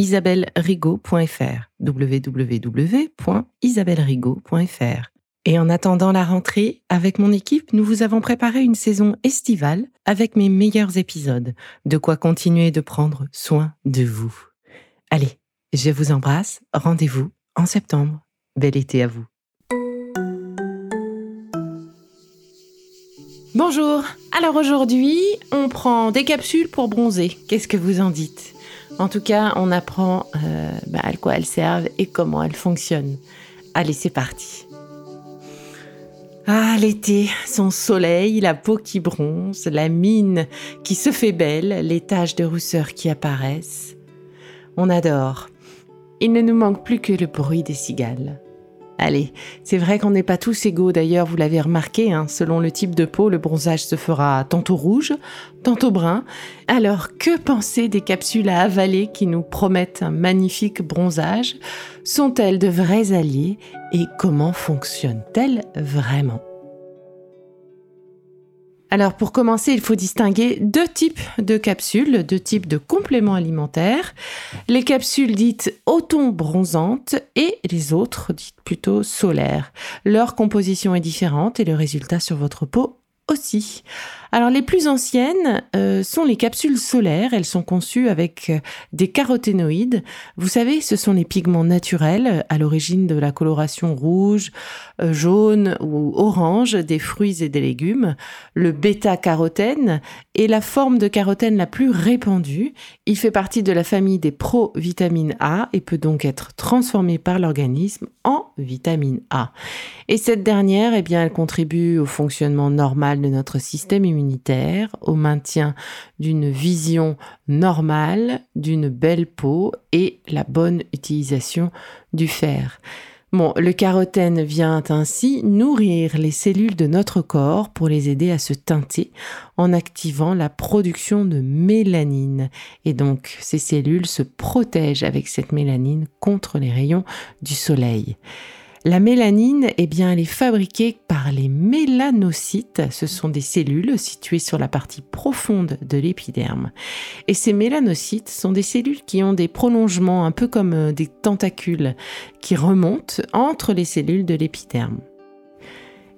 isabellerigaud.fr www.isabellerigaud.fr Et en attendant la rentrée, avec mon équipe, nous vous avons préparé une saison estivale avec mes meilleurs épisodes, de quoi continuer de prendre soin de vous. Allez, je vous embrasse, rendez-vous en septembre. Bel été à vous. Bonjour, alors aujourd'hui on prend des capsules pour bronzer. Qu'est-ce que vous en dites? En tout cas, on apprend euh, bah, à quoi elles servent et comment elles fonctionnent. Allez, c'est parti. Ah, l'été, son soleil, la peau qui bronze, la mine qui se fait belle, les taches de rousseur qui apparaissent. On adore. Il ne nous manque plus que le bruit des cigales. Allez, c'est vrai qu'on n'est pas tous égaux d'ailleurs, vous l'avez remarqué, hein, selon le type de peau, le bronzage se fera tantôt rouge, tantôt brun. Alors, que penser des capsules à avaler qui nous promettent un magnifique bronzage? Sont-elles de vrais alliés et comment fonctionnent-elles vraiment? Alors pour commencer, il faut distinguer deux types de capsules, deux types de compléments alimentaires. Les capsules dites auto-bronzantes et les autres dites plutôt solaires. Leur composition est différente et le résultat sur votre peau aussi. Alors les plus anciennes euh, sont les capsules solaires. Elles sont conçues avec euh, des caroténoïdes. Vous savez, ce sont les pigments naturels à l'origine de la coloration rouge, euh, jaune ou orange des fruits et des légumes. Le bêta-carotène est la forme de carotène la plus répandue. Il fait partie de la famille des provitamines A et peut donc être transformé par l'organisme en vitamine A. Et cette dernière, eh bien, elle contribue au fonctionnement normal de notre système immunitaire, au maintien d'une vision normale, d'une belle peau et la bonne utilisation du fer. Bon, le carotène vient ainsi nourrir les cellules de notre corps pour les aider à se teinter en activant la production de mélanine. Et donc, ces cellules se protègent avec cette mélanine contre les rayons du soleil. La mélanine, eh bien, elle est fabriquée par les mélanocytes. Ce sont des cellules situées sur la partie profonde de l'épiderme. Et ces mélanocytes sont des cellules qui ont des prolongements un peu comme euh, des tentacules qui remontent entre les cellules de l'épiderme.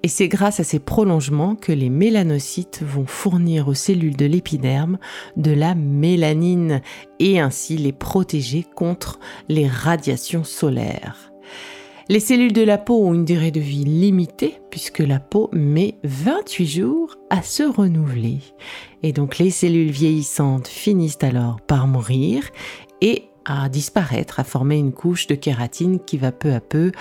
Et c'est grâce à ces prolongements que les mélanocytes vont fournir aux cellules de l'épiderme de la mélanine et ainsi les protéger contre les radiations solaires. Les cellules de la peau ont une durée de vie limitée puisque la peau met 28 jours à se renouveler. Et donc les cellules vieillissantes finissent alors par mourir et à disparaître, à former une couche de kératine qui va peu à peu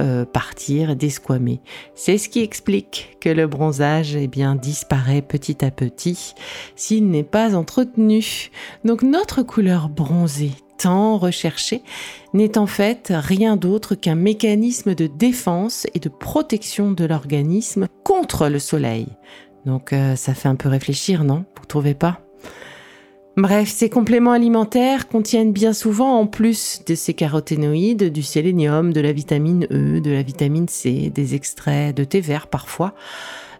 euh, partir, desquamer. C'est ce qui explique que le bronzage eh bien, disparaît petit à petit s'il n'est pas entretenu. Donc notre couleur bronzée tant recherché n'est en fait rien d'autre qu'un mécanisme de défense et de protection de l'organisme contre le soleil. Donc euh, ça fait un peu réfléchir, non? Vous trouvez pas? Bref, ces compléments alimentaires contiennent bien souvent, en plus de ces caroténoïdes, du sélénium, de la vitamine E, de la vitamine C, des extraits de thé vert parfois,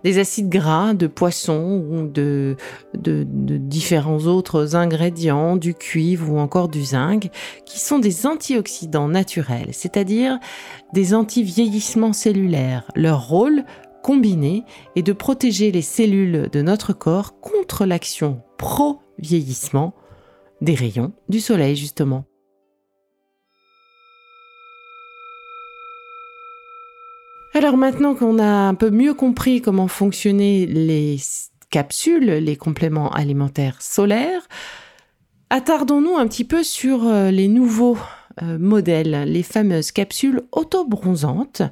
des acides gras de poisson ou de, différents autres ingrédients, du cuivre ou encore du zinc, qui sont des antioxydants naturels, c'est-à-dire des anti-vieillissements cellulaires. Leur rôle combiné est de protéger les cellules de notre corps contre l'action pro-vieillissement des rayons du soleil justement. Alors maintenant qu'on a un peu mieux compris comment fonctionnaient les capsules, les compléments alimentaires solaires, attardons-nous un petit peu sur euh, les nouveaux euh, modèles, les fameuses capsules auto-bronzantes.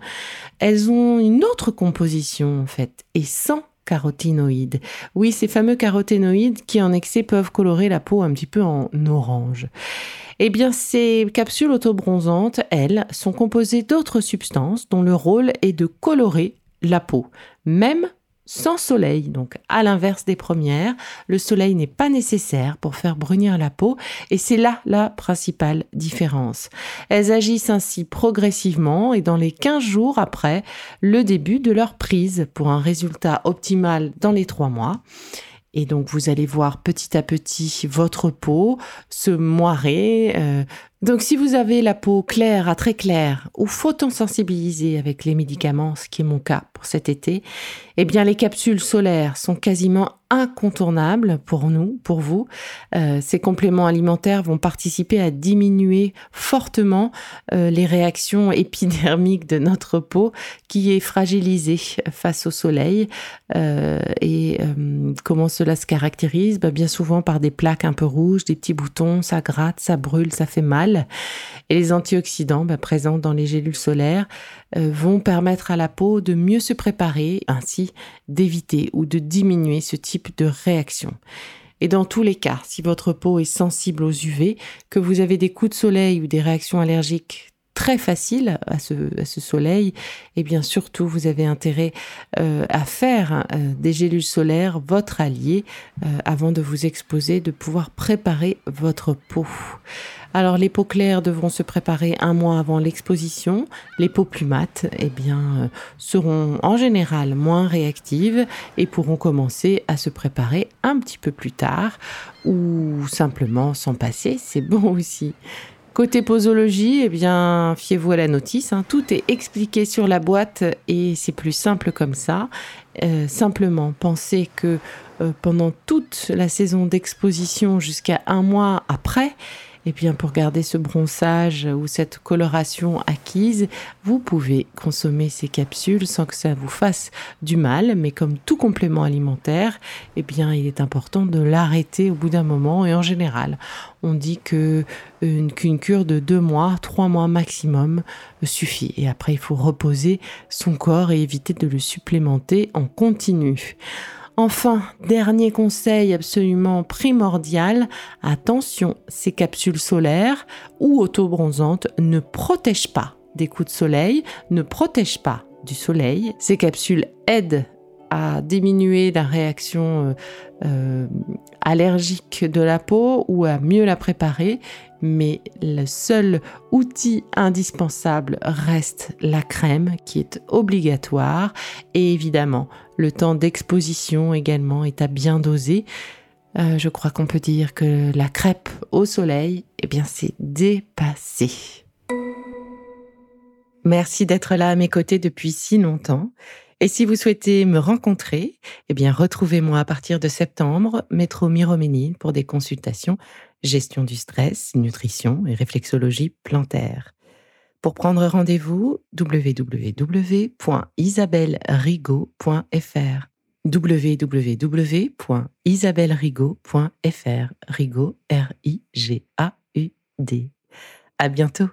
Elles ont une autre composition en fait et sans caroténoïdes. Oui, ces fameux caroténoïdes qui en excès peuvent colorer la peau un petit peu en orange. Eh bien, ces capsules autobronzantes, elles, sont composées d'autres substances dont le rôle est de colorer la peau, même sans soleil. Donc, à l'inverse des premières, le soleil n'est pas nécessaire pour faire brunir la peau et c'est là la principale différence. Elles agissent ainsi progressivement et dans les 15 jours après le début de leur prise pour un résultat optimal dans les 3 mois. Et donc, vous allez voir petit à petit votre peau se moirer, euh, donc si vous avez la peau claire à très claire ou photosensibilisée avec les médicaments, ce qui est mon cas pour cet été, eh bien les capsules solaires sont quasiment incontournables pour nous, pour vous. Euh, ces compléments alimentaires vont participer à diminuer fortement euh, les réactions épidermiques de notre peau qui est fragilisée face au soleil. Euh, et comment cela se caractérise? Ben, Bien souvent par des plaques un peu rouges, des petits boutons, ça gratte, ça brûle, ça fait mal. Et les antioxydants bah, présents dans les gélules solaires euh, vont permettre à la peau de mieux se préparer, ainsi d'éviter ou de diminuer ce type de réaction. Et dans tous les cas, si votre peau est sensible aux UV, que vous avez des coups de soleil ou des réactions allergiques très faciles à ce, soleil, et eh bien surtout vous avez intérêt euh, à faire euh, des gélules solaires votre allié avant de vous exposer, de pouvoir préparer votre peau. Alors les peaux claires devront se préparer un mois avant l'exposition. Les peaux plus mates, eh bien, euh, seront en général moins réactives et pourront commencer à se préparer un petit peu plus tard ou simplement s'en passer, c'est bon aussi. Côté posologie, eh bien, fiez-vous à la notice. Hein. Tout est expliqué sur la boîte et c'est plus simple comme ça. Euh, simplement, pensez que euh, pendant toute la saison d'exposition jusqu'à un mois après, et bien, pour garder ce bronzage ou cette coloration acquise, vous pouvez consommer ces capsules sans que ça vous fasse du mal. Mais comme tout complément alimentaire, eh bien, il est important de l'arrêter au bout d'un moment. Et en général, on dit que qu'une cure de deux mois, trois mois maximum suffit. Et après, il faut reposer son corps et éviter de le supplémenter en continu. Enfin, dernier conseil absolument primordial, attention, ces capsules solaires ou autobronzantes ne protègent pas des coups de soleil, ne protègent pas du soleil. Ces capsules aident à diminuer la réaction euh, euh, allergique de la peau ou à mieux la préparer, mais le seul outil indispensable reste la crème qui est obligatoire et évidemment le temps d'exposition également est à bien doser. Euh, je crois qu'on peut dire que la crêpe au soleil, eh bien c'est dépassé. Merci d'être là à mes côtés depuis si longtemps. Et si vous souhaitez me rencontrer, eh bien, retrouvez-moi à partir de septembre, métro Miroménil, pour des consultations gestion du stress, nutrition et réflexologie plantaire. Pour prendre rendez-vous, www.isabellerigaud.fr www.isabellerigaud.fr Rigaud, R-I-G-A-U-D. À bientôt!